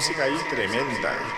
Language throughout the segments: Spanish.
música ahí tremenda.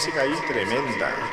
Música ahí tremenda.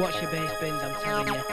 Watch your bass bins, I'm telling you.